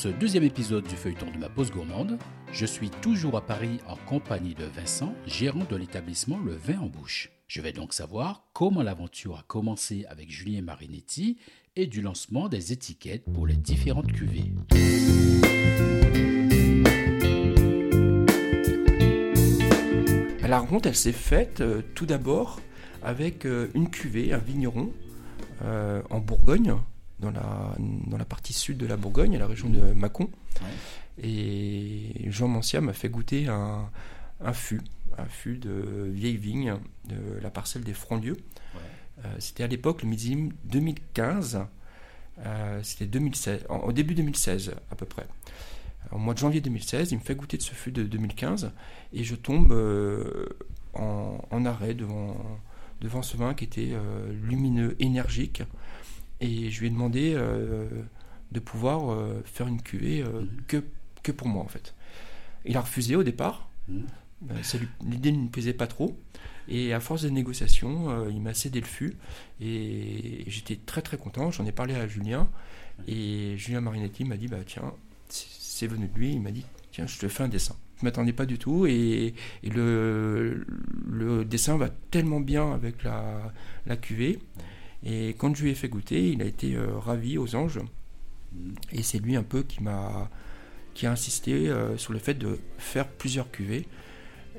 Ce deuxième épisode du feuilleton de ma pause gourmande, je suis toujours à Paris en compagnie de Vincent, gérant de l'établissement Le Vin en Bouche. Je vais donc savoir comment l'aventure a commencé avec Julien Marinetti et du lancement des étiquettes pour les différentes cuvées. La rencontre, elle s'est faite euh, tout d'abord avec euh, une cuvée, un vigneron euh, en Bourgogne, dans la, dans la partie sud de la Bourgogne, à la région de Mâcon. Et Jean Mancia m'a fait goûter un, un fût, un fût de vieille vigne de la parcelle des Frondieux. Euh, C'était à l'époque le millésime 2015. Euh, C'était 2016, en- au début 2016 à peu près. Au mois de janvier 2016, il me fait goûter de ce fût de 2015 et je tombe euh, en, en arrêt devant, devant ce vin qui était euh, lumineux, énergique. Et je lui ai demandé euh, de pouvoir euh, faire une cuvée euh, Mhm. que, que pour moi en fait. Il a refusé au départ. Mhm. L'idée ne lui plaisait pas trop. Et à force de négociations, euh, il m'a cédé le fût. Et j'étais très très content. J'en ai parlé à Julien. Et Julien Marinetti m'a dit bah, Tiens, c'est c'est venu de lui. Il m'a dit Tiens, je te fais un dessin. Je ne m'attendais pas du tout. Et, et le, le dessin va tellement bien avec la, la cuvée. Et quand je lui ai fait goûter, il a été euh, ravi aux anges. Mhm. Et c'est lui un peu qui m'a qui a insisté euh, sur le fait de faire plusieurs cuvées.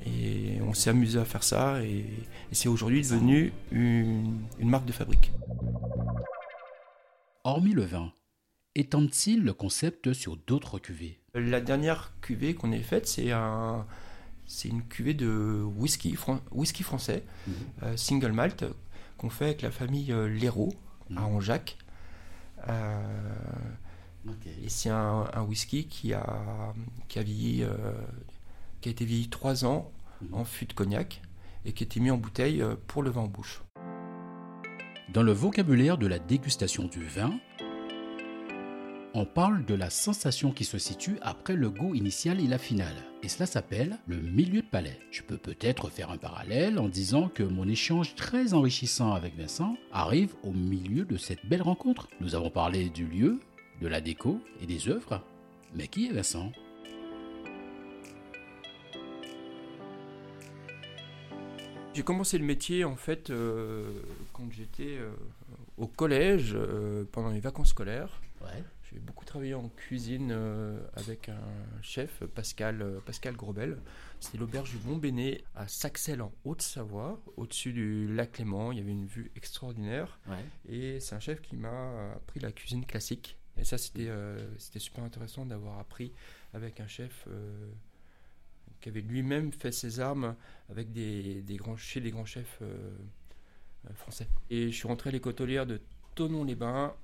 Et on s'est amusé à faire ça. Et, et c'est aujourd'hui devenu une, une marque de fabrique. Hormis le vin, étendent-ils le concept sur d'autres cuvées? La dernière cuvée qu'on ait faite, c'est un, c'est une cuvée de whisky, fran- whisky français, euh, single malt, qu'on fait avec la famille euh, Léraud à Mhm. Anjac. Euh, Et c'est un, un whisky qui a, qui a vieilli, euh, qui a été vieilli trois ans Mhm. en fût de cognac et qui a été mis en bouteille pour le vin en bouche. Dans le vocabulaire de la dégustation du vin, on parle de la sensation qui se situe après le goût initial et la finale. Et cela s'appelle le milieu de palais. Je peux peut-être faire un parallèle en disant que mon échange très enrichissant avec Vincent arrive au milieu de cette belle rencontre. Nous avons parlé du lieu, de la déco et des œuvres. Mais qui est Vincent? J'ai commencé le métier en fait euh, quand j'étais euh, au collège euh, pendant les vacances scolaires. Ouais. J'ai beaucoup travaillé en cuisine euh, avec un chef, Pascal, euh, Pascal Grobel. C'était l'auberge du Bon Béné à Saxel en Haute-Savoie, au-dessus du lac Léman. Il y avait une vue extraordinaire. Ouais. Et c'est un chef qui m'a appris la cuisine classique. Et ça, c'était euh, super intéressant d'avoir appris avec un chef euh, qui avait lui-même fait ses armes avec des, des grands, chez des grands chefs euh, français. Et je suis rentré à l'école hôtelière de Tonon-les-Bains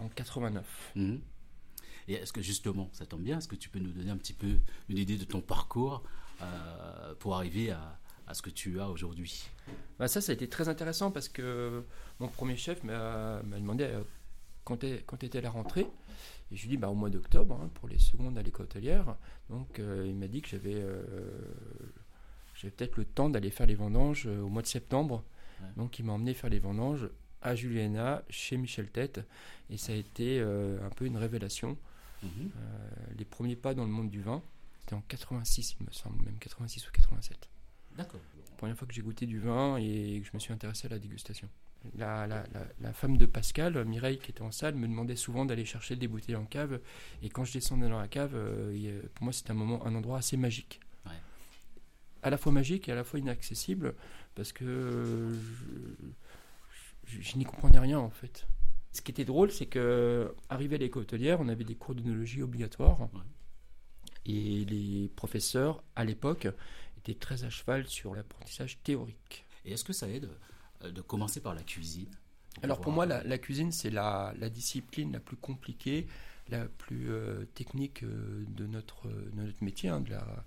en 89. Mhm. Et est-ce que justement, ça tombe bien, est-ce que tu peux nous donner un petit peu une idée de ton parcours euh, pour arriver à, à ce que tu as aujourd'hui? Bah, ça, ça a été très intéressant parce que mon premier chef m'a m'a demandé euh, quand, est- quand était la rentrée. Et je lui ai dit bah, au mois d'octobre hein, pour les secondes à l'école hôtelière. Donc euh, il m'a dit que j'avais peut-être le temps d'aller faire les vendanges au mois de septembre. Ouais. Donc il m'a emmené faire les vendanges à Juliana, chez Michel Tête. Et ça a été euh, un peu une révélation. Mhm. Euh, les premiers pas dans le monde du vin, c'était en 86 il me semble, même 86 ou 87 D'accord. première fois que j'ai goûté du vin et que je me suis intéressé à la dégustation. La, la- la- la femme de Pascal, Mireille, qui était en salle, me demandait souvent d'aller chercher des bouteilles en cave. Et quand je descendais dans la cave, euh, pour moi, c'était un moment, un endroit assez magique. Ouais. À la fois magique et à la fois inaccessible, parce que euh, je, je- je n'y comprenais rien en fait. Ce qui était drôle, c'est que arrivé à l'école hôtelière, on avait des cours d'œnologie obligatoires. Ouais. Et les professeurs, à l'époque, étaient très à cheval sur l'apprentissage théorique. Et est-ce que ça aide euh, de commencer par la cuisine? Alors pour moi, la, la cuisine, c'est la, la discipline la plus compliquée, la plus euh, technique euh, de, notre, de notre métier, hein, de la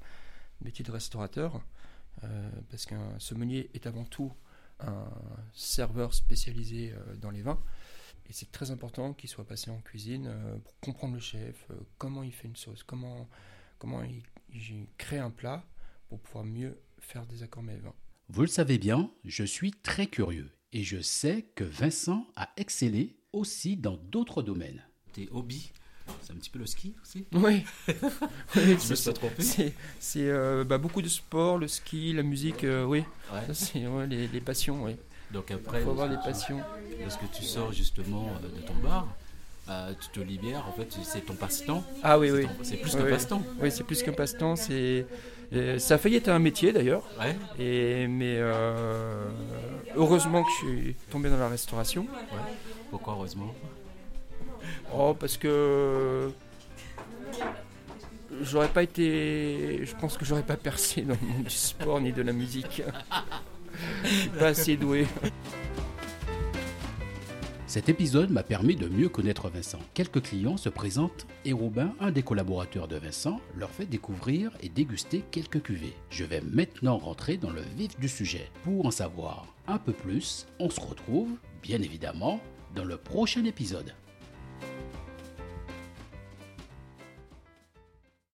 métier de restaurateur, parce qu'un sommelier est avant tout un serveur spécialisé dans les vins. Et c'est très important qu'il soit passé en cuisine pour comprendre le chef, comment il fait une sauce, comment, comment il, il, crée un plat pour pouvoir mieux faire des accords mets vins. Vous le savez bien, je suis très curieux et je sais que Vincent a excellé aussi dans d'autres domaines. Tes hobbies c'est un petit peu le ski aussi Oui. oui c'est C'est euh, bah, beaucoup de sport, le ski, la musique, euh, oui. C'est ouais, les, les, passions, oui. Donc après, il faut avoir les passions. Parce que tu sors justement euh, de ton bar, tu te libères, en fait, c'est ton passe-temps. Ah oui, oui. C'est plus qu'un passe-temps. Oui, c'est plus qu'un passe-temps. C'est ça a failli être un métier d'ailleurs. Ouais. Et mais heureusement que je suis tombé dans la restauration. Pourquoi heureusement? Oh, parce que j'aurais pas été. Je pense que j'aurais pas percé dans le monde du sport ni de la musique. pas assez doué. Cet épisode m'a permis de mieux connaître Vincent. Quelques clients se présentent et Robin, un des collaborateurs de Vincent, leur fait découvrir et déguster quelques cuvées. Je vais maintenant rentrer dans le vif du sujet. Pour en savoir un peu plus, on se retrouve, bien évidemment, dans le prochain épisode.